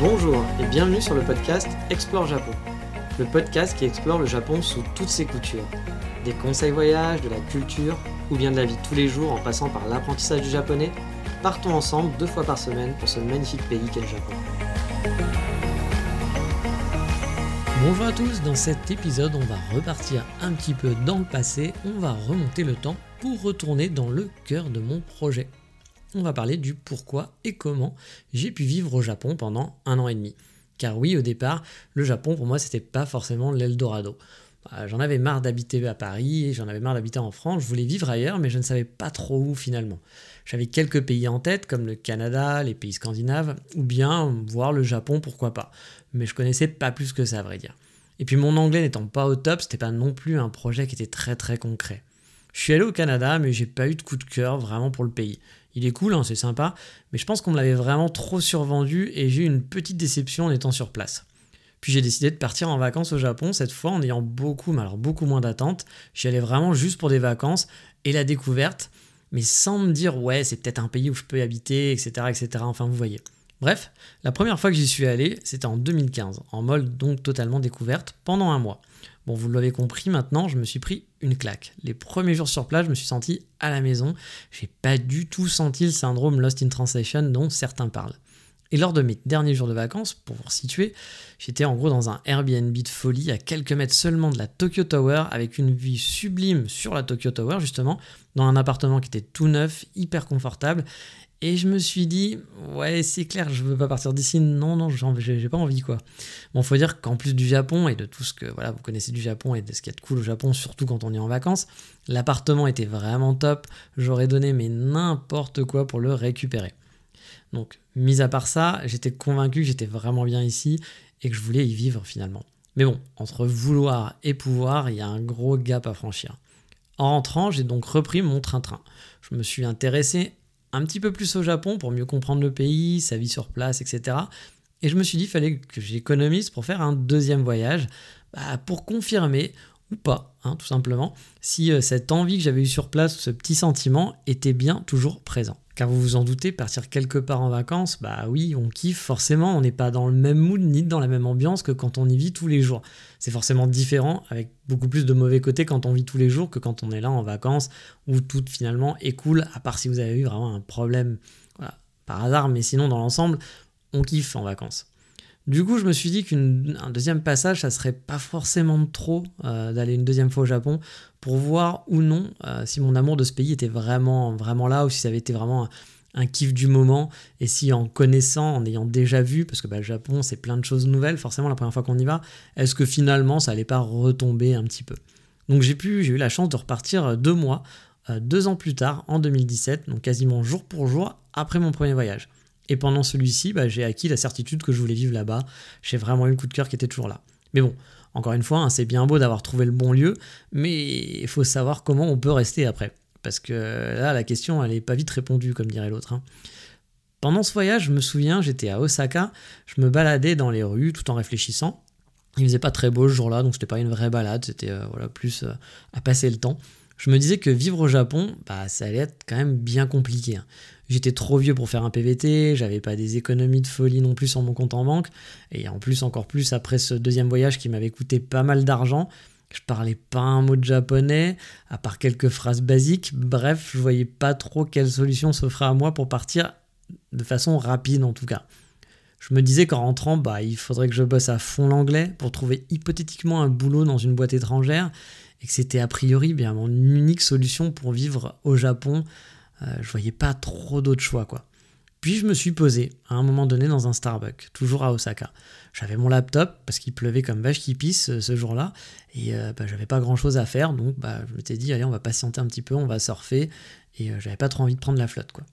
Bonjour et bienvenue sur le podcast Explore Japon. Le podcast qui explore le Japon sous toutes ses coutures. Des conseils voyages, de la culture ou bien de la vie tous les jours en passant par l'apprentissage du japonais, partons ensemble deux fois par semaine pour ce magnifique pays qu'est le Japon. Bonjour à tous, dans cet épisode on va repartir un petit peu dans le passé, on va remonter le temps pour retourner dans le cœur de mon projet. On va parler du pourquoi et comment j'ai pu vivre au Japon pendant un an et demi. Car oui, au départ, le Japon pour moi c'était pas forcément l'Eldorado. Bah, j'en avais marre d'habiter à Paris, j'en avais marre d'habiter en France, je voulais vivre ailleurs, mais je ne savais pas trop où finalement. J'avais quelques pays en tête, comme le Canada, les pays scandinaves, ou bien voir le Japon, pourquoi pas. Mais je connaissais pas plus que ça, à vrai dire. Et puis mon anglais n'étant pas au top, c'était pas non plus un projet qui était très très concret. Je suis allé au Canada, mais j'ai pas eu de coup de cœur vraiment pour le pays. Il est cool, hein, c'est sympa, mais je pense qu'on me l'avait vraiment trop survendu et j'ai eu une petite déception en étant sur place. Puis j'ai décidé de partir en vacances au Japon, cette fois en ayant beaucoup, mais alors beaucoup moins d'attentes. J'y allais vraiment juste pour des vacances et la découverte, mais sans me dire ouais, c'est peut-être un pays où je peux habiter, etc., etc. Enfin, vous voyez. Bref, la première fois que j'y suis allé, c'était en 2015, en mode donc totalement découverte, pendant un mois. Bon, vous l'avez compris, maintenant, je me suis pris une claque. Les premiers jours sur place, je me suis senti à la maison. J'ai pas du tout senti le syndrome Lost in Translation dont certains parlent. Et lors de mes derniers jours de vacances, pour vous situer, j'étais en gros dans un Airbnb de folie à quelques mètres seulement de la Tokyo Tower, avec une vue sublime sur la Tokyo Tower justement, dans un appartement qui était tout neuf, hyper confortable. Et je me suis dit, ouais, c'est clair, je veux pas partir d'ici. Non, non, j'ai pas envie, quoi. Bon, faut dire qu'en plus du Japon et de tout ce que, voilà, vous connaissez du Japon et de ce qu'il y a de cool au Japon, surtout quand on est en vacances, l'appartement était vraiment top. J'aurais donné, mais n'importe quoi pour le récupérer. Donc, mis à part ça, j'étais convaincu que j'étais vraiment bien ici et que je voulais y vivre finalement. Mais bon, entre vouloir et pouvoir, il y a un gros gap à franchir. En rentrant, j'ai donc repris mon train-train. Je me suis intéressé un petit peu plus au Japon pour mieux comprendre le pays, sa vie sur place, etc. Et je me suis dit qu'il fallait que j'économise pour faire un deuxième voyage, bah, pour confirmer pas, hein, tout simplement, si euh, cette envie que j'avais eue sur place, ce petit sentiment, était bien toujours présent. Car vous vous en doutez, partir quelque part en vacances, bah oui, on kiffe forcément, on n'est pas dans le même mood ni dans la même ambiance que quand on y vit tous les jours. C'est forcément différent, avec beaucoup plus de mauvais côtés quand on vit tous les jours que quand on est là en vacances, où tout finalement est cool, à part si vous avez eu vraiment un problème par hasard, mais sinon dans l'ensemble, on kiffe en vacances. Du coup, je me suis dit qu'un deuxième passage, ça serait pas forcément trop euh, d'aller une deuxième fois au Japon pour voir ou non euh, si mon amour de ce pays était vraiment, vraiment là ou si ça avait été vraiment un, kiff du moment et si en connaissant, en ayant déjà vu, parce que bah, le Japon c'est plein de choses nouvelles, forcément la première fois qu'on y va, est-ce que finalement ça allait pas retomber un petit peu? Donc j'ai pu, j'ai eu la chance de repartir deux mois, euh, deux ans plus tard, en 2017, donc quasiment jour pour jour après mon premier voyage. Et pendant celui-ci, bah, j'ai acquis la certitude que je voulais vivre là-bas. J'ai vraiment eu le coup de cœur qui était toujours là. Mais bon, encore une fois, hein, c'est bien beau d'avoir trouvé le bon lieu, mais il faut savoir comment on peut rester après. Parce que là, la question, elle n'est pas vite répondue, comme dirait l'autre. Hein. Pendant ce voyage, je me souviens, j'étais à Osaka, je me baladais dans les rues tout en réfléchissant. Il faisait pas très beau ce jour-là, donc c'était pas une vraie balade, c'était euh, voilà, plus euh, à passer le temps je me disais que vivre au Japon, bah, ça allait être quand même bien compliqué. J'étais trop vieux pour faire un PVT, j'avais pas des économies de folie non plus sur mon compte en banque, et en plus, encore plus, après ce deuxième voyage qui m'avait coûté pas mal d'argent, je parlais pas un mot de japonais, à part quelques phrases basiques, bref, je voyais pas trop quelle solution s'offrait à moi pour partir de façon rapide en tout cas. Je me disais qu'en rentrant, bah, il faudrait que je bosse à fond l'anglais pour trouver hypothétiquement un boulot dans une boîte étrangère et que c'était a priori bien mon unique solution pour vivre au Japon. Euh, je voyais pas trop d'autres choix quoi. Puis je me suis posé à un moment donné dans un Starbucks, toujours à Osaka. J'avais mon laptop parce qu'il pleuvait comme vache qui pisse euh, ce jour-là et euh, bah, j'avais pas grand-chose à faire donc bah, je m'étais dit allez on va patienter un petit peu, on va surfer et euh, j'avais pas trop envie de prendre la flotte quoi.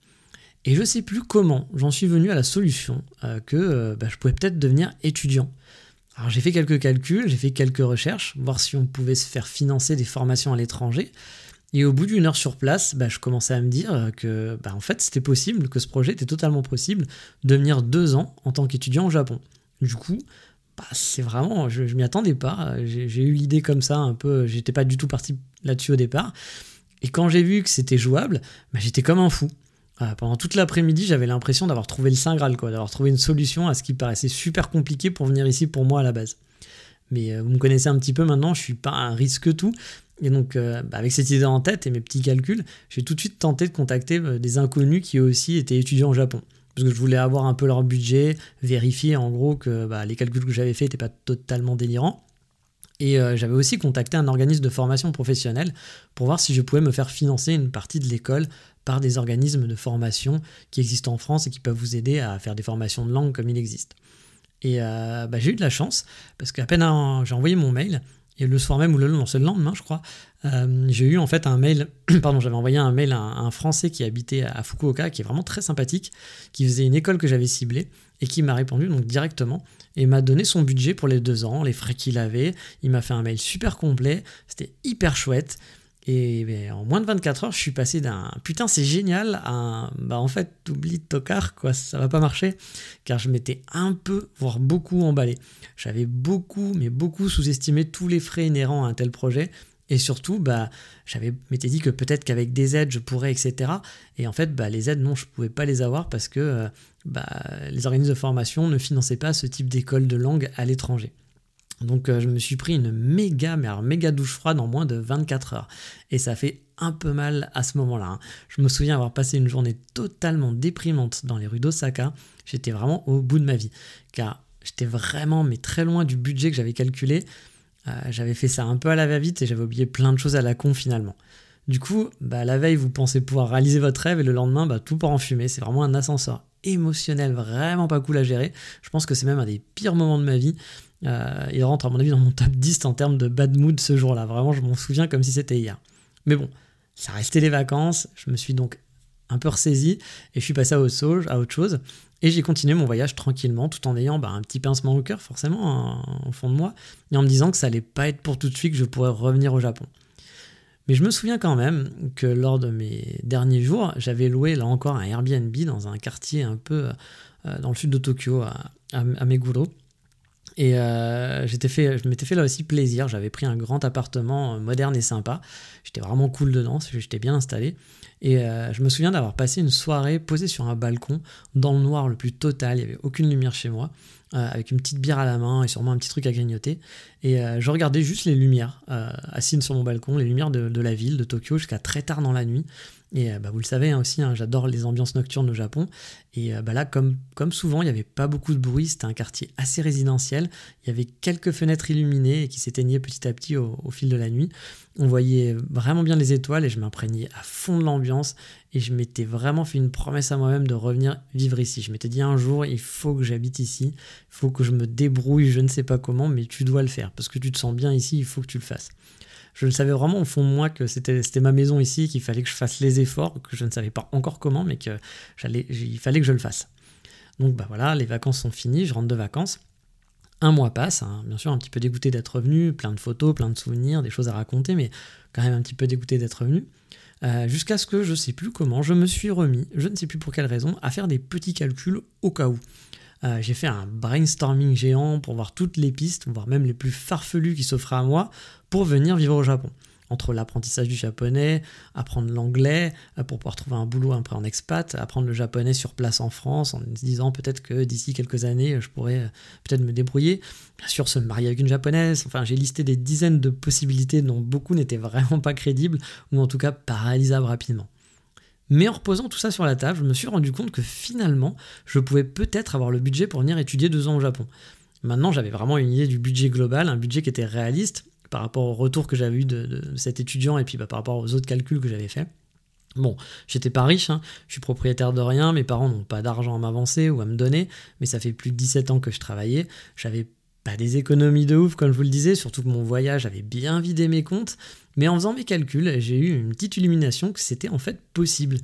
Et je sais plus comment j'en suis venu à la solution que bah, je pouvais peut-être devenir étudiant. Alors j'ai fait quelques calculs, j'ai fait quelques recherches, voir si on pouvait se faire financer des formations à l'étranger. Et au bout d'une heure sur place, bah, je commençais à me dire que bah, en fait c'était possible, que ce projet était totalement possible de venir deux ans en tant qu'étudiant au Japon. Du coup, bah, c'est vraiment, je, je m'y attendais pas. J'ai eu l'idée comme ça un peu, j'étais pas du tout parti là-dessus au départ. Et quand j'ai vu que c'était jouable, j'étais comme un fou. Euh, pendant toute l'après-midi, j'avais l'impression d'avoir trouvé le Saint Graal, d'avoir trouvé une solution à ce qui paraissait super compliqué pour venir ici pour moi à la base. Mais euh, vous me connaissez un petit peu maintenant, je suis pas un risque tout. Et donc, euh, bah, avec cette idée en tête et mes petits calculs, j'ai tout de suite tenté de contacter euh, des inconnus qui eux aussi étaient étudiants au Japon. Parce que je voulais avoir un peu leur budget, vérifier en gros que bah, les calculs que j'avais faits n'étaient pas totalement délirants. Et j'avais aussi contacté un organisme de formation professionnelle pour voir si je pouvais me faire financer une partie de l'école par des organismes de formation qui existent en France et qui peuvent vous aider à faire des formations de langue comme il existe. Et bah, j'ai eu de la chance, parce qu'à peine j'ai envoyé mon mail, et le soir même ou le lendemain, c'est le lendemain, je crois, euh, j'ai eu en fait un mail, pardon, j'avais envoyé un mail à un, Français qui habitait à Fukuoka, qui est vraiment très sympathique, qui faisait une école que j'avais ciblée et qui m'a répondu donc directement et m'a donné son budget pour les deux ans, les frais qu'il avait. Il m'a fait un mail super complet, c'était hyper chouette. Et ben, en moins de 24 heures, je suis passé d'un putain, c'est génial à un bah en fait, t'oublies de tocard, quoi, ça va pas marcher. Car je m'étais un peu, voire beaucoup emballé. J'avais beaucoup, mais beaucoup sous-estimé tous les frais inhérents à un tel projet. Et surtout, bah, j'avais m'étais dit que peut-être qu'avec des aides, je pourrais, etc. Et en fait, bah, les aides, non, je pouvais pas les avoir parce que euh, bah, les organismes de formation ne finançaient pas ce type d'école de langue à l'étranger. Donc euh, je me suis pris une méga, mais méga douche froide en moins de 24 heures. Et ça fait un peu mal à ce moment-là. Hein. Je me souviens avoir passé une journée totalement déprimante dans les rues d'Osaka. J'étais vraiment au bout de ma vie. Car j'étais vraiment, mais très loin du budget que j'avais calculé. Euh, j'avais fait ça un peu à la va-vite et j'avais oublié plein de choses à la con finalement. Du coup, bah, la veille, vous pensez pouvoir réaliser votre rêve et le lendemain, bah, tout part en fumée. C'est vraiment un ascenseur émotionnel vraiment pas cool à gérer. Je pense que c'est même un des pires moments de ma vie. Euh, il rentre à mon avis dans mon top 10 en termes de bad mood ce jour-là. Vraiment, je m'en souviens comme si c'était hier. Mais bon, ça restait les vacances. Je me suis donc un peu ressaisi et je suis passé à autre chose. Et j'ai continué mon voyage tranquillement tout en ayant bah, un petit pincement au cœur forcément hein, au fond de moi et en me disant que ça allait pas être pour tout de suite que je pourrais revenir au Japon. Mais je me souviens quand même que lors de mes derniers jours, j'avais loué là encore un Airbnb dans un quartier un peu euh, dans le sud de Tokyo, à, à Meguro. Et euh, fait, je m'étais fait là aussi plaisir. J'avais pris un grand appartement euh, moderne et sympa. J'étais vraiment cool dedans, j'étais bien installé. Et euh, je me souviens d'avoir passé une soirée posée sur un balcon, dans le noir le plus total. Il n'y avait aucune lumière chez moi, avec une petite bière à la main et sûrement un petit truc à grignoter. Et je regardais juste les lumières, assises sur mon balcon, les lumières de la ville, de Tokyo, jusqu'à très tard dans la nuit. Et euh, bah, vous le savez hein, aussi, hein, j'adore les ambiances nocturnes au Japon. Et euh, bah, là, comme, souvent, il n'y avait pas beaucoup de bruit, c'était un quartier assez résidentiel. Il y avait quelques fenêtres illuminées et qui s'éteignaient petit à petit au, fil de la nuit. On voyait vraiment bien les étoiles et je m'imprégnais à fond de l'ambiance. Et je m'étais vraiment fait une promesse à moi-même de revenir vivre ici. Je m'étais dit un jour, il faut que j'habite ici, il faut que je me débrouille, je ne sais pas comment, mais tu dois le faire. Parce que tu te sens bien ici, il faut que tu le fasses je le savais vraiment au fond de moi que c'était ma maison ici, qu'il fallait que je fasse les efforts, que je ne savais pas encore comment, mais qu'il fallait que je le fasse. Donc bah voilà, les vacances sont finies, je rentre de vacances. Un mois passe, hein, bien sûr un petit peu dégoûté d'être revenu, plein de photos, plein de souvenirs, des choses à raconter, mais quand même un petit peu dégoûté d'être revenu. Euh, jusqu'à ce que je ne sais plus comment, je me suis remis, je ne sais plus pour quelle raison, à faire des petits calculs au cas où. Euh, j'ai fait un brainstorming géant pour voir toutes les pistes, voire même les plus farfelues qui s'offraient à moi pour venir vivre au Japon. Entre l'apprentissage du japonais, apprendre l'anglais euh, pour pouvoir trouver un boulot peu en expat, apprendre le japonais sur place en France en se disant peut-être que d'ici quelques années je pourrais euh, peut-être me débrouiller. Bien sûr, se marier avec une japonaise. Enfin, j'ai listé des dizaines de possibilités dont beaucoup n'étaient vraiment pas crédibles ou en tout cas pas réalisables rapidement. Mais en reposant tout ça sur la table, je me suis rendu compte que finalement, je pouvais peut-être avoir le budget pour venir étudier deux ans au Japon. Maintenant, j'avais vraiment une idée du budget global, un budget qui était réaliste par rapport au retour que j'avais eu de, cet étudiant et puis bah, par rapport aux autres calculs que j'avais faits. Bon, j'étais pas riche, hein. je suis propriétaire de rien, mes parents n'ont pas d'argent à m'avancer ou à me donner, mais ça fait plus de 17 ans que je travaillais, j'avais pas des économies de ouf comme je vous le disais, surtout que mon voyage avait bien vidé mes comptes, mais en faisant mes calculs, j'ai eu une petite illumination que c'était en fait possible.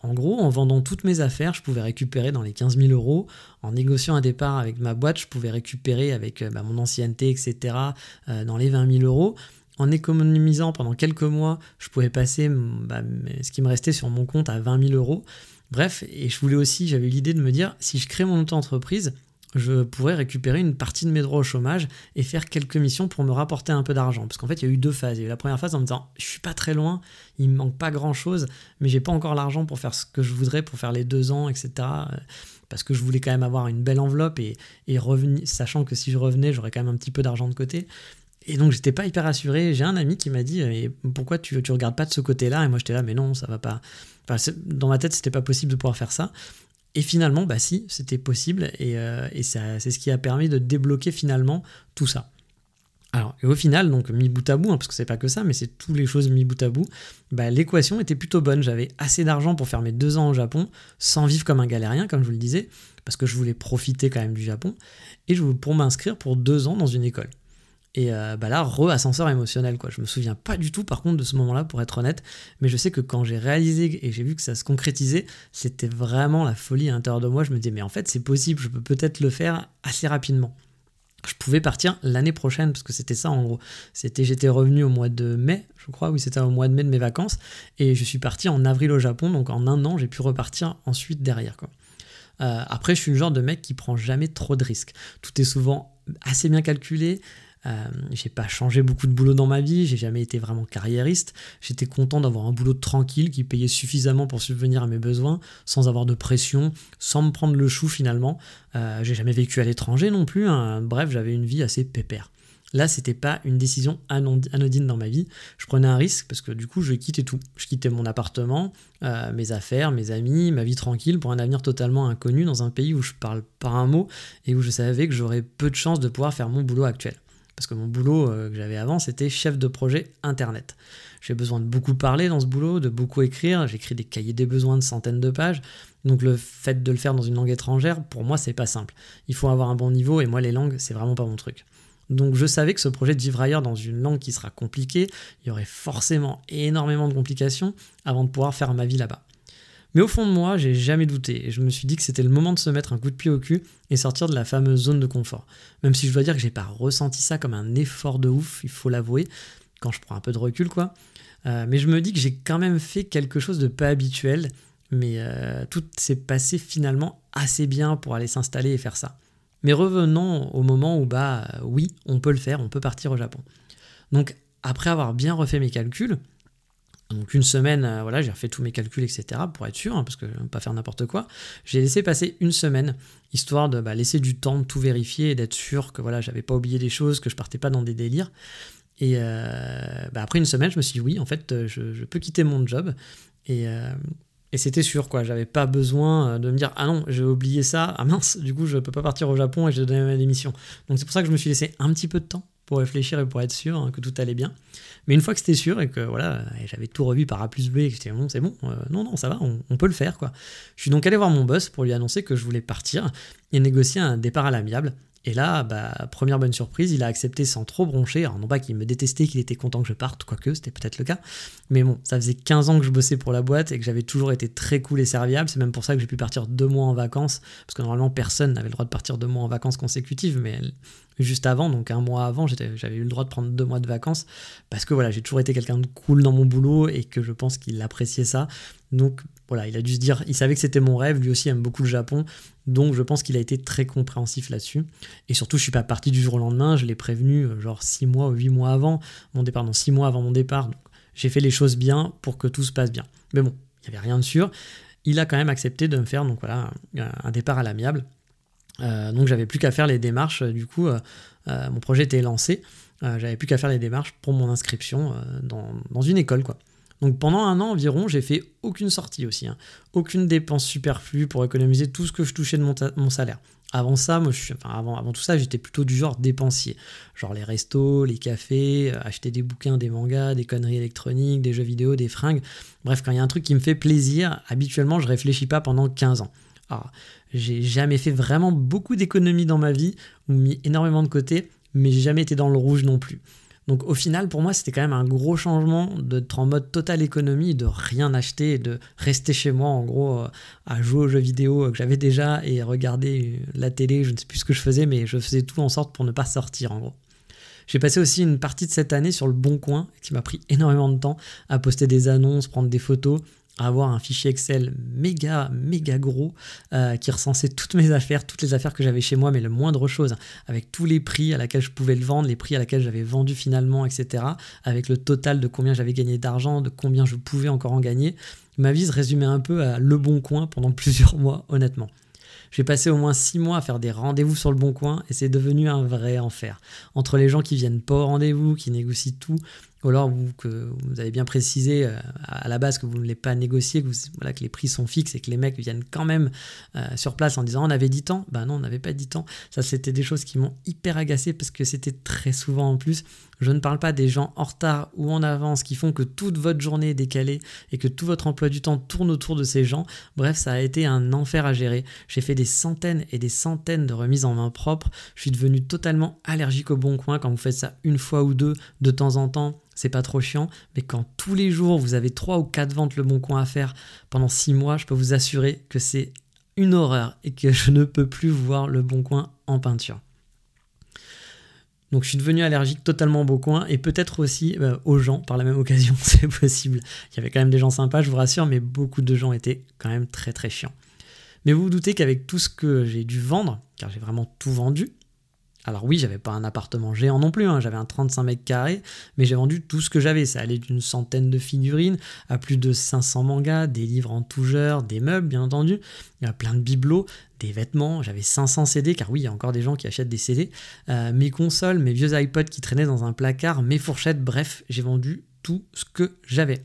En gros, en vendant toutes mes affaires, je pouvais récupérer dans les 15 000 euros. En négociant un départ avec ma boîte, je pouvais récupérer avec euh, bah, mon ancienneté, etc., euh, dans les 20 000 euros en économisant pendant quelques mois, je pouvais passer bah, ce qui me restait sur mon compte à 20 000 euros. Bref, et je voulais aussi, j'avais l'idée de me dire, si je crée mon auto-entreprise, je pourrais récupérer une partie de mes droits au chômage et faire quelques missions pour me rapporter un peu d'argent. Parce qu'en fait, il y a eu deux phases. Il y a eu la première phase en me disant, je suis pas très loin, il me manque pas grand chose, mais j'ai pas encore l'argent pour faire ce que je voudrais, pour faire les deux ans, etc. Parce que je voulais quand même avoir une belle enveloppe et, sachant que si je revenais, j'aurais quand même un petit peu d'argent de côté. Et donc j'étais pas hyper assuré. J'ai un ami qui m'a dit et pourquoi tu, tu regardes pas de ce côté-là? Et moi j'étais là, mais non, ça va pas. Dans ma tête, c'était pas possible de pouvoir faire ça. Et finalement, bah si, c'était possible. Et, euh, c'est ce qui a permis de débloquer finalement tout ça. Alors, et au final, donc mis bout à bout, hein, parce que c'est pas que ça, mais c'est toutes les choses mis bout à bout, bah, l'équation était plutôt bonne. J'avais assez d'argent pour faire mes deux ans au Japon, sans vivre comme un galérien, comme je vous le disais, parce que je voulais profiter quand même du Japon, et pour m'inscrire pour deux ans dans une école. Et euh, bah là, re-ascenseur émotionnel, quoi. Je me souviens pas du tout, par contre, de ce moment-là, pour être honnête. Mais je sais que quand j'ai réalisé et j'ai vu que ça se concrétisait, c'était vraiment la folie à l'intérieur de moi. Je me disais, mais en fait, c'est possible, je peux peut-être le faire assez rapidement. Je pouvais partir l'année prochaine, parce que c'était ça en gros. C'était, j'étais revenu au mois de mai, je crois, oui, c'était au mois de mai de mes vacances, et je suis parti en avril au Japon, donc en un an, j'ai pu repartir ensuite derrière, quoi. Euh, après, je suis le genre de mec qui prend jamais trop de risques. Tout est souvent assez bien calculé. Euh, j'ai pas changé beaucoup de boulot dans ma vie, j'ai jamais été vraiment carriériste. J'étais content d'avoir un boulot tranquille qui payait suffisamment pour subvenir à mes besoins, sans avoir de pression, sans me prendre le chou finalement. Euh, j'ai jamais vécu à l'étranger non plus. Hein. Bref, j'avais une vie assez pépère. Là, c'était pas une décision anodine dans ma vie. Je prenais un risque parce que du coup, je quittais tout. Je quittais mon appartement, euh, mes affaires, mes amis, ma vie tranquille pour un avenir totalement inconnu dans un pays où je parle pas un mot et où je savais que j'aurais peu de chances de pouvoir faire mon boulot actuel. Parce que mon boulot euh, que j'avais avant, c'était chef de projet Internet. J'ai besoin de beaucoup parler dans ce boulot, de beaucoup écrire. J'écris des cahiers des besoins de centaines de pages. Donc le fait de le faire dans une langue étrangère, pour moi, c'est pas simple. Il faut avoir un bon niveau et moi, les langues, c'est vraiment pas mon truc. Donc je savais que ce projet de vivre ailleurs dans une langue qui sera compliquée, il y aurait forcément énormément de complications avant de pouvoir faire ma vie là-bas. Mais au fond de moi, j'ai jamais douté je me suis dit que c'était le moment de se mettre un coup de pied au cul et sortir de la fameuse zone de confort. Même si je dois dire que j'ai pas ressenti ça comme un effort de ouf, il faut l'avouer, quand je prends un peu de recul quoi. Euh, mais je me dis que j'ai quand même fait quelque chose de pas habituel, mais euh, tout s'est passé finalement assez bien pour aller s'installer et faire ça. Mais revenons au moment où bah oui, on peut le faire, on peut partir au Japon. Donc après avoir bien refait mes calculs, donc une semaine, euh, voilà, j'ai refait tous mes calculs, etc. pour être sûr, hein, parce que je ne pas faire n'importe quoi. J'ai laissé passer une semaine, histoire de bah, laisser du temps de tout vérifier et d'être sûr que voilà, j'avais pas oublié des choses, que je partais pas dans des délires. Et euh, bah, après une semaine, je me suis dit oui, en fait, euh, je, peux quitter mon job. Et, et c'était sûr, quoi. J'avais pas besoin de me dire ah non, j'ai oublié ça, ah mince, du coup, je peux pas partir au Japon et je donner ma démission. Donc c'est pour ça que je me suis laissé un petit peu de temps pour réfléchir et pour être sûr hein, que tout allait bien. Mais une fois que c'était sûr et que voilà, j'avais tout revu par A plus B et que j'étais bon, c'est bon, euh, non, non, ça va, on, peut le faire quoi. Je suis donc allé voir mon boss pour lui annoncer que je voulais partir et négocier un départ à l'amiable. Et là, bah, première bonne surprise, il a accepté sans trop broncher. Alors, non pas qu'il me détestait, qu'il était content que je parte, quoique c'était peut-être le cas. Mais bon, ça faisait 15 ans que je bossais pour la boîte et que j'avais toujours été très cool et serviable. C'est même pour ça que j'ai pu partir deux mois en vacances. Parce que normalement, personne n'avait le droit de partir deux mois en vacances consécutives. Mais juste avant, donc un mois avant, j'avais eu le droit de prendre deux mois de vacances parce que voilà, j'ai toujours été quelqu'un de cool dans mon boulot et que je pense qu'il appréciait ça. Donc voilà, il a dû se dire, il savait que c'était mon rêve, lui aussi aime beaucoup le Japon, donc je pense qu'il a été très compréhensif là-dessus. Et surtout, je suis pas parti du jour au lendemain, je l'ai prévenu euh, genre six mois ou huit mois avant mon départ, non six mois avant mon départ. Donc j'ai fait les choses bien pour que tout se passe bien. Mais bon, il n'y avait rien de sûr. Il a quand même accepté de me faire donc voilà un départ à l'amiable. Euh, donc j'avais plus qu'à faire les démarches, du coup euh, mon projet était lancé, j'avais plus qu'à faire les démarches pour mon inscription dans, une école quoi. Donc pendant un an environ, j'ai fait aucune sortie aussi, hein. aucune dépense superflue pour économiser tout ce que je touchais de mon, salaire. Avant ça, avant tout ça, j'étais plutôt du genre dépensier. Genre les restos, les cafés, euh, acheter des bouquins, des mangas, des conneries électroniques, des jeux vidéo, des fringues. Bref, quand il y a un truc qui me fait plaisir, habituellement, je réfléchis pas pendant 15 ans. Alors, j'ai jamais fait vraiment beaucoup d'économies dans ma vie, ou mis énormément de côté, mais j'ai jamais été dans le rouge non plus. Donc au final, pour moi, c'était quand même un gros changement d'être en mode total économie, de rien acheter, de rester chez moi, en gros, euh, à jouer aux jeux vidéo que j'avais déjà et regarder la télé. Je ne sais plus ce que je faisais, mais je faisais tout en sorte pour ne pas sortir, en gros. J'ai passé aussi une partie de cette année sur le Bon Coin, qui m'a pris énormément de temps à poster des annonces, prendre des photos avoir un fichier Excel méga, méga gros euh, qui recensait toutes mes affaires, toutes les affaires que j'avais chez moi, mais le moindre chose, avec tous les prix à laquelle je pouvais le vendre, les prix à laquelle j'avais vendu finalement, etc., avec le total de combien j'avais gagné d'argent, de combien je pouvais encore en gagner. Ma vie se résumait un peu à Le Bon Coin pendant plusieurs mois, honnêtement. J'ai passé au moins six mois à faire des rendez-vous sur le bon coin et c'est devenu un vrai enfer. Entre les gens qui viennent pas au rendez-vous, qui négocient tout, ou alors vous, que vous avez bien précisé euh, à la base que vous ne voulez pas négocier, que, les prix sont fixes et que les mecs viennent quand même euh, sur place en disant on avait 10 ans. Ben non, on n'avait pas 10 ans. Ça, c'était des choses qui m'ont hyper agacé parce que c'était très souvent en plus. Je ne parle pas des gens en retard ou en avance qui font que toute votre journée est décalée et que tout votre emploi du temps tourne autour de ces gens. Bref, ça a été un enfer à gérer. J'ai fait des centaines et des centaines de remises en main propre. Je suis devenu totalement allergique au bon coin quand vous faites ça une fois ou deux de temps en temps c'est pas trop chiant, mais quand tous les jours vous avez 3 ou 4 ventes le bon coin à faire pendant 6 mois, je peux vous assurer que c'est une horreur et que je ne peux plus voir le bon coin en peinture. Donc je suis devenu allergique totalement au bon coin et peut-être aussi euh, aux gens par la même occasion, c'est possible. Il y avait quand même des gens sympas, je vous rassure, mais beaucoup de gens étaient quand même très très chiants. Mais vous vous doutez qu'avec tout ce que j'ai dû vendre, car j'ai vraiment tout vendu, alors oui, j'avais pas un appartement géant non plus, hein. j'avais un 35 mètres carrés, mais j'ai vendu tout ce que j'avais. Ça allait d'une centaine de figurines à plus de 500 mangas, des livres en tout genre, des meubles bien entendu, il plein de bibelots, des vêtements, j'avais 500 CD, car oui, il y a encore des gens qui achètent des CD, euh, mes consoles, mes vieux iPods qui traînaient dans un placard, mes fourchettes, bref, j'ai vendu tout ce que j'avais.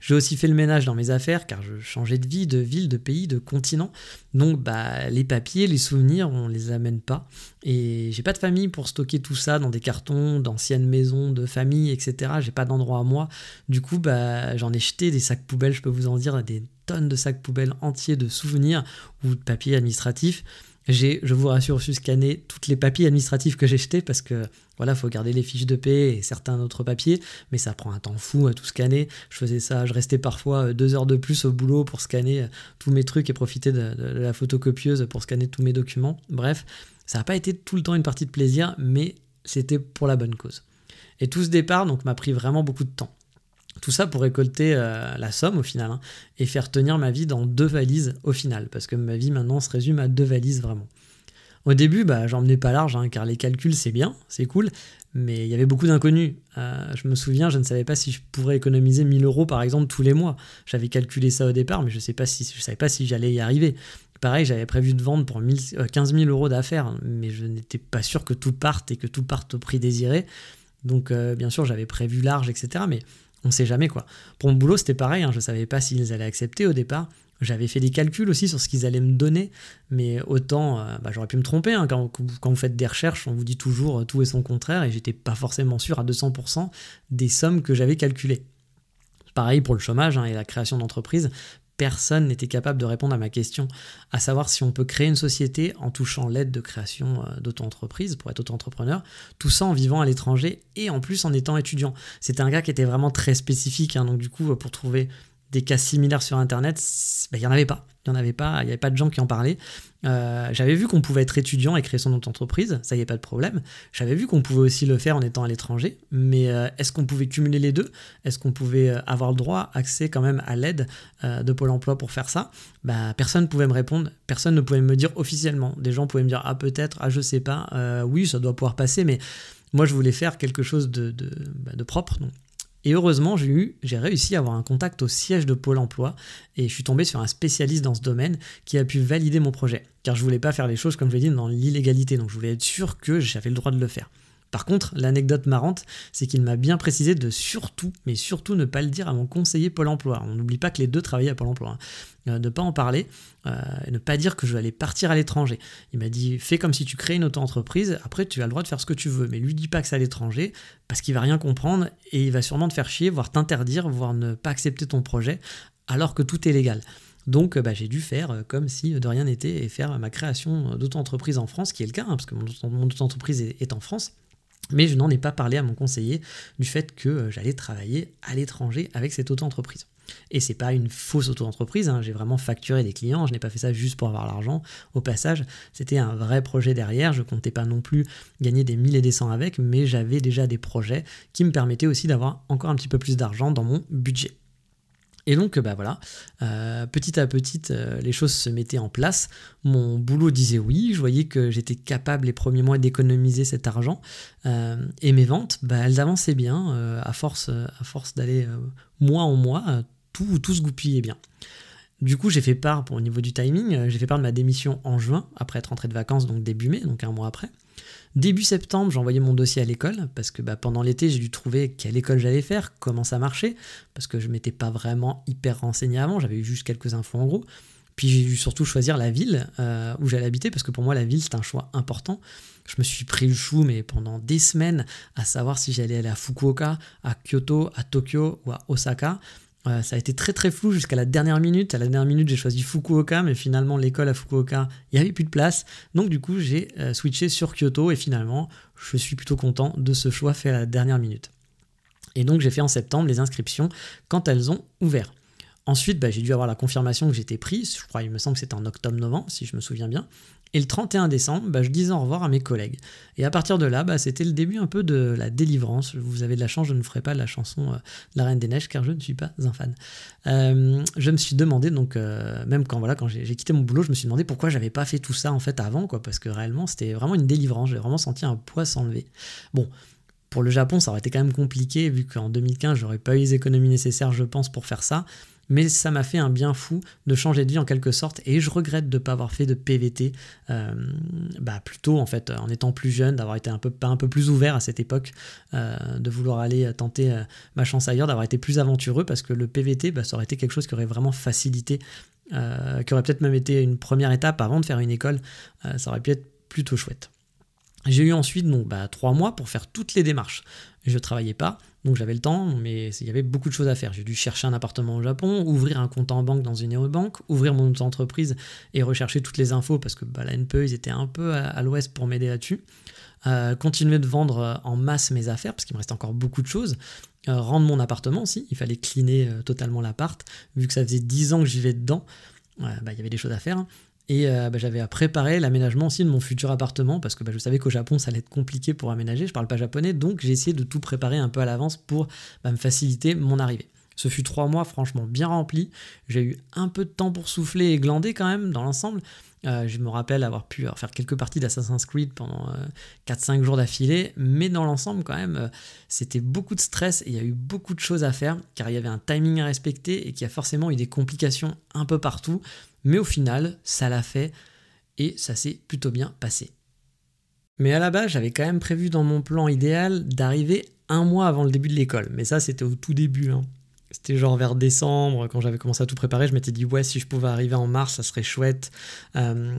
J'ai aussi fait le ménage dans mes affaires car je changeais de vie, de ville, de pays, de continent. Donc bah, les papiers, les souvenirs, on les amène pas. Et j'ai pas de famille pour stocker tout ça dans des cartons, d'anciennes maisons, de famille, etc. J'ai pas d'endroit à moi. Du coup, bah, j'en ai jeté des sacs poubelles, je peux vous en dire, des tonnes de sacs poubelles entiers de souvenirs ou de papiers administratifs. J'ai, je vous rassure, su scanner toutes les papiers administratifs que j'ai jetés parce que voilà, faut garder les fiches de paie et certains autres papiers, mais ça prend un temps fou à tout scanner. Je faisais ça, je restais parfois euh, deux heures de plus au boulot pour scanner euh, tous mes trucs et profiter de, la photocopieuse pour scanner tous mes documents. Bref, ça n'a pas été tout le temps une partie de plaisir, mais c'était pour la bonne cause. Et tout ce départ donc m'a pris vraiment beaucoup de temps. Tout ça pour récolter euh, la somme au final hein, et faire tenir ma vie dans deux valises au final, parce que ma vie maintenant se résume à deux valises vraiment. Au début, bah, j'emmenais pas large, hein, car les calculs c'est bien, c'est cool, mais il y avait beaucoup d'inconnus. Euh, je me souviens, je ne savais pas si je pourrais économiser 1000 euros par exemple tous les mois. J'avais calculé ça au départ, mais je ne si, savais pas si j'allais y arriver. Pareil, j'avais prévu de vendre pour 15 000 euh, euros d'affaires, mais je n'étais pas sûr que tout parte et que tout parte au prix désiré. Donc, bien sûr, j'avais prévu large, etc. Mais on sait jamais quoi. Pour mon boulot, c'était pareil, hein, je savais pas s'ils allaient accepter au départ. J'avais fait des calculs aussi sur ce qu'ils allaient me donner, mais autant, euh, bah, j'aurais pu me tromper. Hein, quand, vous faites des recherches, on vous dit toujours euh, tout et son contraire, et j'étais pas forcément sûr à 200% des sommes que j'avais calculées. Pareil pour le chômage hein, et la création d'entreprise personne n'était capable de répondre à ma question, à savoir si on peut créer une société en touchant l'aide de création euh, d'auto-entreprise pour être auto-entrepreneur, tout ça en vivant à l'étranger et en plus en étant étudiant. C'était un gars qui était vraiment très spécifique, hein, donc du coup, pour trouver des cas similaires sur Internet, bah, il n'y en avait pas. Il n'y en avait pas, il n'y avait pas de gens qui en parlaient. Euh, j'avais vu qu'on pouvait être étudiant et créer son entreprise, ça y est pas de problème. J'avais vu qu'on pouvait aussi le faire en étant à l'étranger, mais euh, est-ce qu'on pouvait cumuler les deux? Est-ce qu'on pouvait euh, avoir le droit, accès quand même à l'aide de Pôle Emploi pour faire ça? Bah, Personne ne pouvait me répondre, personne ne pouvait me dire officiellement. Des gens pouvaient me dire ah peut-être, ah je sais pas, oui ça doit pouvoir passer, mais moi je voulais faire quelque chose de, bah, propre. Et heureusement, j'ai réussi à avoir un contact au siège de Pôle Emploi et je suis tombé sur un spécialiste dans ce domaine qui a pu valider mon projet. Car je voulais pas faire les choses, comme je l'ai dit, dans l'illégalité. Donc je voulais être sûr que j'avais le droit de le faire. Par contre, l'anecdote marrante, c'est qu'il m'a bien précisé de surtout, mais surtout ne pas le dire à mon conseiller Pôle emploi. On n'oublie pas que les deux travaillaient à Pôle emploi. Hein. Euh, ne pas en parler, euh, ne pas dire que je vais aller partir à l'étranger. Il m'a dit fais comme si tu crées une auto-entreprise, après tu as le droit de faire ce que tu veux, mais lui dis pas que c'est à l'étranger, parce qu'il va rien comprendre et il va sûrement te faire chier, voire t'interdire, voire ne pas accepter ton projet, alors que tout est légal. Donc bah, j'ai dû faire comme si de rien n'était et faire ma création d'auto-entreprise en France, qui est le cas, hein, parce que mon, auto-entreprise est en France. Mais je n'en ai pas parlé à mon conseiller du fait que j'allais travailler à l'étranger avec cette auto-entreprise. Et c'est pas une fausse auto-entreprise, hein. j'ai vraiment facturé des clients, je n'ai pas fait ça juste pour avoir l'argent. Au passage, c'était un vrai projet derrière, je comptais pas non plus gagner des mille et des cents avec, mais j'avais déjà des projets qui me permettaient aussi d'avoir encore un petit peu plus d'argent dans mon budget. Et donc, bah voilà, euh, petit à petit, euh, les choses se mettaient en place. Mon boulot disait oui, je voyais que j'étais capable les premiers mois d'économiser cet argent. Euh, et mes ventes, bah, elles avançaient bien, à force, à force d'aller mois en mois, tout, tout se goupillait bien. Du coup, j'ai fait part, au niveau du timing, j'ai fait part de ma démission en juin, après être rentré de vacances, donc début mai, donc un mois après. Début septembre, j'ai envoyé mon dossier à l'école parce que bah, pendant l'été, j'ai dû trouver quelle école j'allais faire, comment ça marchait, parce que je m'étais pas vraiment hyper renseigné avant, j'avais eu juste quelques infos en gros. Puis j'ai dû surtout choisir la ville euh, où j'allais habiter parce que pour moi la ville c'est un choix important. Je me suis pris le chou mais pendant des semaines à savoir si j'allais aller à Fukuoka, à Kyoto, à Tokyo ou à Osaka. Euh, ça a été très très flou jusqu'à la dernière minute. À la dernière minute, j'ai choisi Fukuoka, mais finalement, l'école à Fukuoka, il n'y avait plus de place. Donc, du coup, j'ai euh, switché sur Kyoto et finalement, je suis plutôt content de ce choix fait à la dernière minute. Et donc, j'ai fait en septembre les inscriptions quand elles ont ouvert. Ensuite, bah, j'ai dû avoir la confirmation que j'étais prise. Je crois, il me semble que c'était en octobre-novembre, si je me souviens bien. Et le 31 décembre, bah, je disais au revoir à mes collègues. Et à partir de là, bah, c'était le début un peu de la délivrance. Vous avez de la chance, je ne ferai pas la chanson euh, La Reine des Neiges, car je ne suis pas un fan. Euh, je me suis demandé, donc, euh, même quand, voilà, quand j'ai quitté mon boulot, je me suis demandé pourquoi j'avais pas fait tout ça en fait avant, quoi, parce que réellement, c'était vraiment une délivrance. J'ai vraiment senti un poids s'enlever. Bon, pour le Japon, ça aurait été quand même compliqué, vu qu'en 2015, j'aurais pas eu les économies nécessaires, je pense, pour faire ça mais ça m'a fait un bien fou de changer de vie en quelque sorte et je regrette de ne pas avoir fait de PVT euh, bah plutôt en fait en étant plus jeune, d'avoir été un peu, plus ouvert à cette époque, euh, de vouloir aller tenter euh, ma chance ailleurs, d'avoir été plus aventureux parce que le PVT bah, ça aurait été quelque chose qui aurait vraiment facilité, qui aurait peut-être même été une première étape avant de faire une école, ça aurait pu être plutôt chouette. J'ai eu ensuite donc, bah, trois mois pour faire toutes les démarches. Je ne travaillais pas, donc j'avais le temps, mais il y avait beaucoup de choses à faire. J'ai dû chercher un appartement au Japon, ouvrir un compte en banque dans une néobanque, ouvrir mon entreprise et rechercher toutes les infos parce que bah, la NPE, ils étaient un peu à, l'ouest pour m'aider là-dessus. Euh, continuer de vendre euh, en masse mes affaires parce qu'il me restait encore beaucoup de choses. Euh, rendre mon appartement aussi, il fallait cleaner totalement l'appart. Vu que ça faisait 10 ans que j'y vais dedans, bah, il y avait des choses à faire. Hein. Et euh, bah, j'avais à préparer l'aménagement aussi de mon futur appartement parce que bah, je savais qu'au Japon ça allait être compliqué pour aménager. Je parle pas japonais, donc j'ai essayé de tout préparer un peu à l'avance pour bah, me faciliter mon arrivée. Ce fut trois mois franchement bien remplis. J'ai eu un peu de temps pour souffler et glander quand même dans l'ensemble. Euh, je me rappelle avoir pu faire quelques parties d'Assassin's Creed pendant 4-5 euh, jours d'affilée, mais dans l'ensemble quand même, c'était beaucoup de stress et il y a eu beaucoup de choses à faire car il y avait un timing à respecter et qu'il y a forcément eu des complications un peu partout. Mais au final, ça l'a fait et ça s'est plutôt bien passé. Mais à la base, j'avais quand même prévu dans mon plan idéal d'arriver un mois avant le début de l'école. Mais ça, c'était au tout début. Hein. C'était genre vers décembre, quand j'avais commencé à tout préparer, je m'étais dit ouais si je pouvais arriver en mars, ça serait chouette, euh,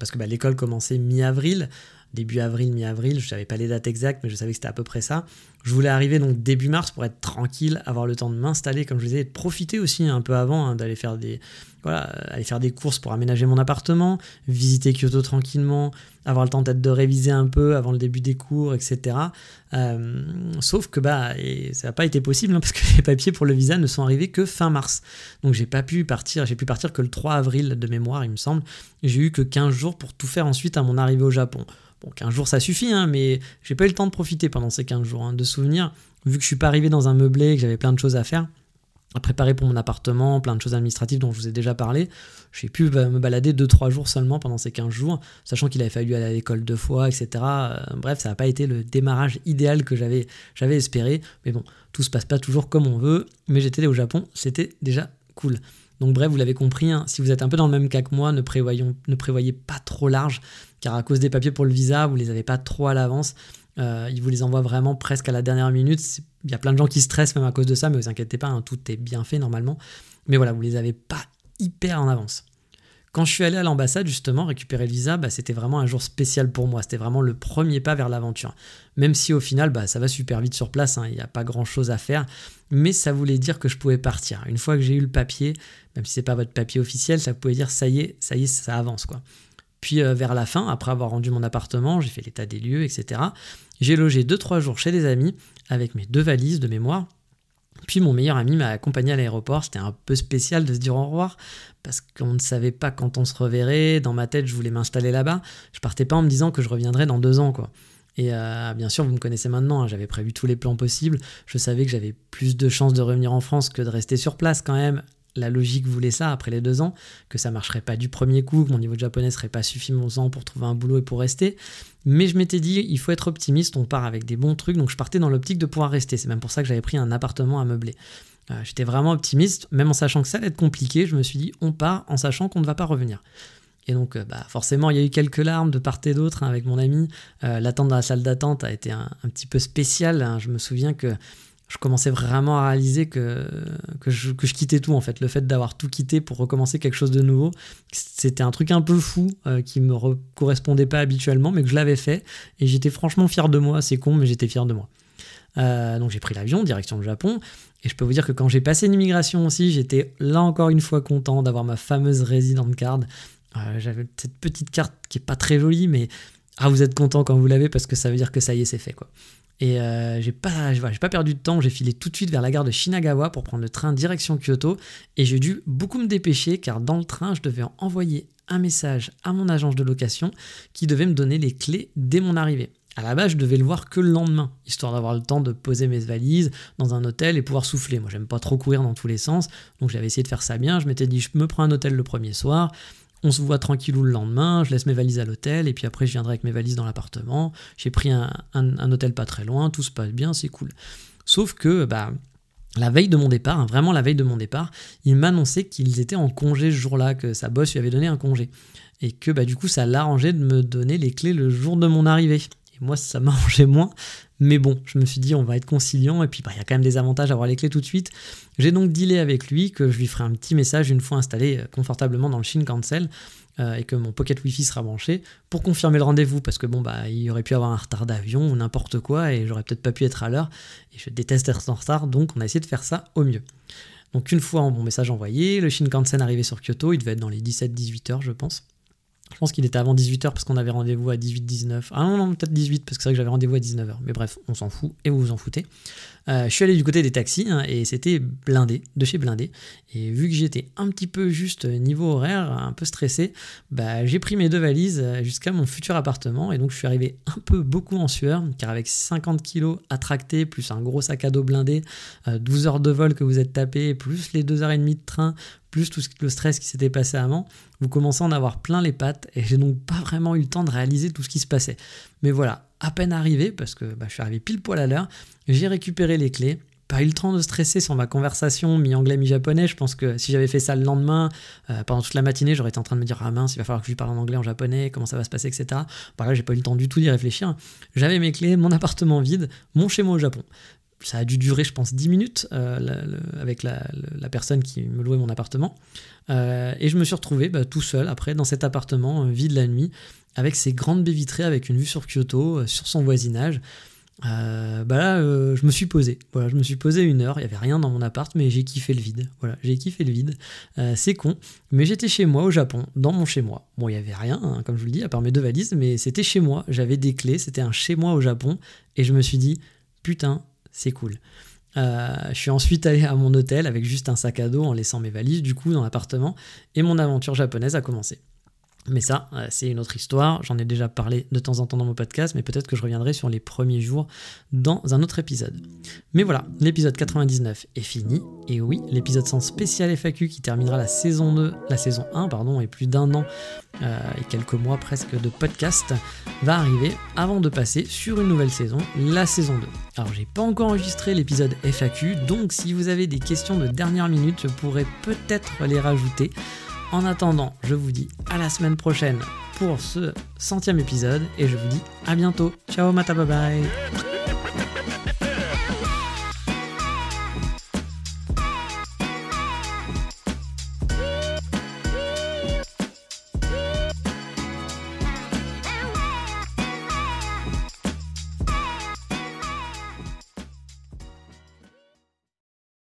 parce que bah, l'école commençait mi-avril, début avril, mi-avril, je savais pas les dates exactes, mais je savais que c'était à peu près ça. Je voulais arriver donc début mars pour être tranquille, avoir le temps de m'installer, comme je disais, et de profiter aussi un peu avant hein, d'aller faire des, voilà, aller faire des courses pour aménager mon appartement, visiter Kyoto tranquillement, avoir le temps peut-être de réviser un peu avant le début des cours, etc. Euh, sauf que bah, ça n'a pas été possible hein, parce que les papiers pour le visa ne sont arrivés que fin mars. Donc j'ai pas pu partir, j'ai pu partir que le 3 avril de mémoire, il me semble. J'ai eu que 15 jours pour tout faire ensuite à mon arrivée au Japon. Bon, 15 jours ça suffit, hein, mais j'ai pas eu le temps de profiter pendant ces 15 jours, hein, de souvenirs, vu que je suis pas arrivé dans un meublé et que j'avais plein de choses à faire à préparer pour mon appartement, plein de choses administratives dont je vous ai déjà parlé. J'ai pu bah, me balader 2-3 jours seulement pendant ces 15 jours, sachant qu'il avait fallu aller à l'école deux fois, etc. Euh, bref, ça n'a pas été le démarrage idéal que j'avais, espéré. Mais bon, tout se passe pas toujours comme on veut. Mais j'étais au Japon, c'était déjà cool. Donc bref, vous l'avez compris, hein, si vous êtes un peu dans le même cas que moi, ne, ne prévoyez pas trop large, car à cause des papiers pour le visa, vous les avez pas trop à l'avance. ils vous les envoient vraiment presque à la dernière minute. Il y a plein de gens qui stressent même à cause de ça, mais vous inquiétez pas, hein, tout est bien fait normalement. Mais voilà, vous les avez pas hyper en avance. Quand je suis allé à l'ambassade, justement, récupérer le visa, bah, c'était vraiment un jour spécial pour moi. C'était vraiment le premier pas vers l'aventure. Même si au final, bah, ça va super vite sur place, hein, il n'y a pas grand chose à faire. Mais ça voulait dire que je pouvais partir. Une fois que j'ai eu le papier, même si c'est pas votre papier officiel, ça pouvait dire ça y est, ça y est, ça avance quoi. Puis euh, vers la fin, après avoir rendu mon appartement, j'ai fait l'état des lieux, etc. J'ai logé 2-3 jours chez des amis avec mes deux valises de mémoire puis mon meilleur ami m'a accompagné à l'aéroport. C'était un peu spécial de se dire au revoir parce qu'on ne savait pas quand on se reverrait. Dans ma tête, je voulais m'installer là-bas. Je partais pas en me disant que je reviendrais dans deux ans, quoi. Et euh, bien sûr, vous me connaissez maintenant, hein, j'avais prévu tous les plans possibles. Je savais que j'avais plus de chances de revenir en France que de rester sur place quand même la logique voulait ça après les deux ans, que ça marcherait pas du premier coup, que mon niveau de japonais serait pas suffisant pour trouver un boulot et pour rester. Mais je m'étais dit, il faut être optimiste, on part avec des bons trucs, donc je partais dans l'optique de pouvoir rester. C'est même pour ça que j'avais pris un appartement à meubler. Euh, j'étais vraiment optimiste, même en sachant que ça allait être compliqué, je me suis dit, on part en sachant qu'on ne va pas revenir. Et donc, euh, bah, forcément, il y a eu quelques larmes de part et d'autre hein, avec mon ami. Euh, l'attente dans la salle d'attente a été un, petit peu spéciale. Hein. Je me souviens que je commençais vraiment à réaliser que, que, je, quittais tout en fait. Le fait d'avoir tout quitté pour recommencer quelque chose de nouveau, c'était un truc un peu fou euh, qui me correspondait pas habituellement, mais que je l'avais fait et j'étais franchement fier de moi. C'est con, mais j'étais fier de moi. Euh, donc j'ai pris l'avion direction le Japon et je peux vous dire que quand j'ai passé l'immigration aussi, j'étais là encore une fois content d'avoir ma fameuse resident card. Euh, j'avais cette petite carte qui est pas très jolie, mais ah vous êtes content quand vous l'avez parce que ça veut dire que ça y est c'est fait quoi. Et euh, j'ai pas, pas perdu de temps, j'ai filé tout de suite vers la gare de Shinagawa pour prendre le train direction Kyoto. Et j'ai dû beaucoup me dépêcher car dans le train, je devais envoyer un message à mon agence de location qui devait me donner les clés dès mon arrivée. À la base, je devais le voir que le lendemain, histoire d'avoir le temps de poser mes valises dans un hôtel et pouvoir souffler. Moi, j'aime pas trop courir dans tous les sens, donc j'avais essayé de faire ça bien. Je m'étais dit, je me prends un hôtel le premier soir, on se voit tranquillou le lendemain, je laisse mes valises à l'hôtel, et puis après je viendrai avec mes valises dans l'appartement. J'ai pris un, hôtel pas très loin, tout se passe bien, c'est cool. Sauf que, bah, la veille de mon départ, hein, vraiment la veille de mon départ, il m'annonçait qu'ils étaient en congé ce jour-là, que sa boss lui avait donné un congé. Et que bah, du coup, ça l'arrangeait de me donner les clés le jour de mon arrivée. Et moi, ça m'arrangeait moins. Mais bon, je me suis dit, on va être conciliant, et puis bah, il y a quand même des avantages à avoir les clés tout de suite. J'ai donc dealé avec lui que je lui ferai un petit message une fois installé euh, confortablement dans le Shinkansen euh, et que mon pocket Wi-Fi sera branché pour confirmer le rendez-vous parce que bon bah il aurait pu avoir un retard d'avion ou n'importe quoi et j'aurais peut-être pas pu être à l'heure et je déteste être en retard donc on a essayé de faire ça au mieux. Donc une fois mon message envoyé, le Shinkansen arrivé sur Kyoto, il devait être dans les 17-18 heures je pense. Je pense qu'il était avant 18h parce qu'on avait rendez-vous à 18-19. Ah non, non, peut-être 18 parce que c'est vrai que j'avais rendez-vous à 19h. Mais bref, on s'en fout et vous vous en foutez. Euh, je suis allé du côté des taxis hein, et c'était blindé, de chez blindé. Et vu que j'étais un petit peu juste niveau horaire, un peu stressé, bah, j'ai pris mes deux valises jusqu'à mon futur appartement. Et donc je suis arrivé un peu beaucoup en sueur car avec 50 kilos à tracter, plus un gros sac à dos blindé, 12 euh, heures de vol que vous êtes tapé, plus les 2h30 de train, plus tout le stress qui s'était passé avant, vous commencez à en avoir plein les pattes et j'ai donc pas vraiment eu le temps de réaliser tout ce qui se passait. Mais voilà, à peine arrivé, parce que bah, je suis arrivé pile poil à l'heure, j'ai récupéré les clés, pas eu le temps de stresser sur ma conversation mi-anglais, mi-japonais. Je pense que si j'avais fait ça le lendemain, euh, pendant toute la matinée, j'aurais été en train de me dire Ah mince, il va falloir que je parle en anglais, en japonais, comment ça va se passer, etc. Bah là, j'ai pas eu le temps du tout d'y réfléchir. J'avais mes clés, mon appartement vide, mon chez moi au Japon ça a dû durer, je pense, 10 minutes euh, avec la, personne qui me louait mon appartement. Euh, et je me suis retrouvé bah, tout seul, après, dans cet appartement euh, vide la nuit, avec ses grandes baies vitrées, avec une vue sur Kyoto, sur son voisinage. bah là, je me suis posé. Voilà, je me suis posé une heure. Il n'y avait rien dans mon appart, mais j'ai kiffé le vide. Voilà, j'ai kiffé le vide. c'est con, mais j'étais chez moi au Japon, dans mon chez moi. Bon, il n'y avait rien, hein, comme je vous le dis, à part mes deux valises, mais c'était chez moi. J'avais des clés. C'était un chez moi au Japon, et je me suis dit, putain, c'est cool. Euh, je suis ensuite allé à mon hôtel avec juste un sac à dos en laissant mes valises du coup dans l'appartement et mon aventure japonaise a commencé. Mais ça, euh, c'est une autre histoire. J'en ai déjà parlé de temps en temps dans mon podcast, mais peut-être que je reviendrai sur les premiers jours dans un autre épisode. Mais voilà, l'épisode 99 est fini. Et oui, l'épisode sans spécial FAQ qui terminera la saison 2, la saison 1, pardon, et plus d'un an euh, et quelques mois presque de podcast va arriver avant de passer sur une nouvelle saison, la saison 2. Alors, j'ai pas encore enregistré l'épisode FAQ, donc si vous avez des questions de dernière minute, je pourrais peut-être les rajouter. En attendant, je vous dis à la semaine prochaine pour ce centième épisode et je vous dis à bientôt. Ciao, mata bye bye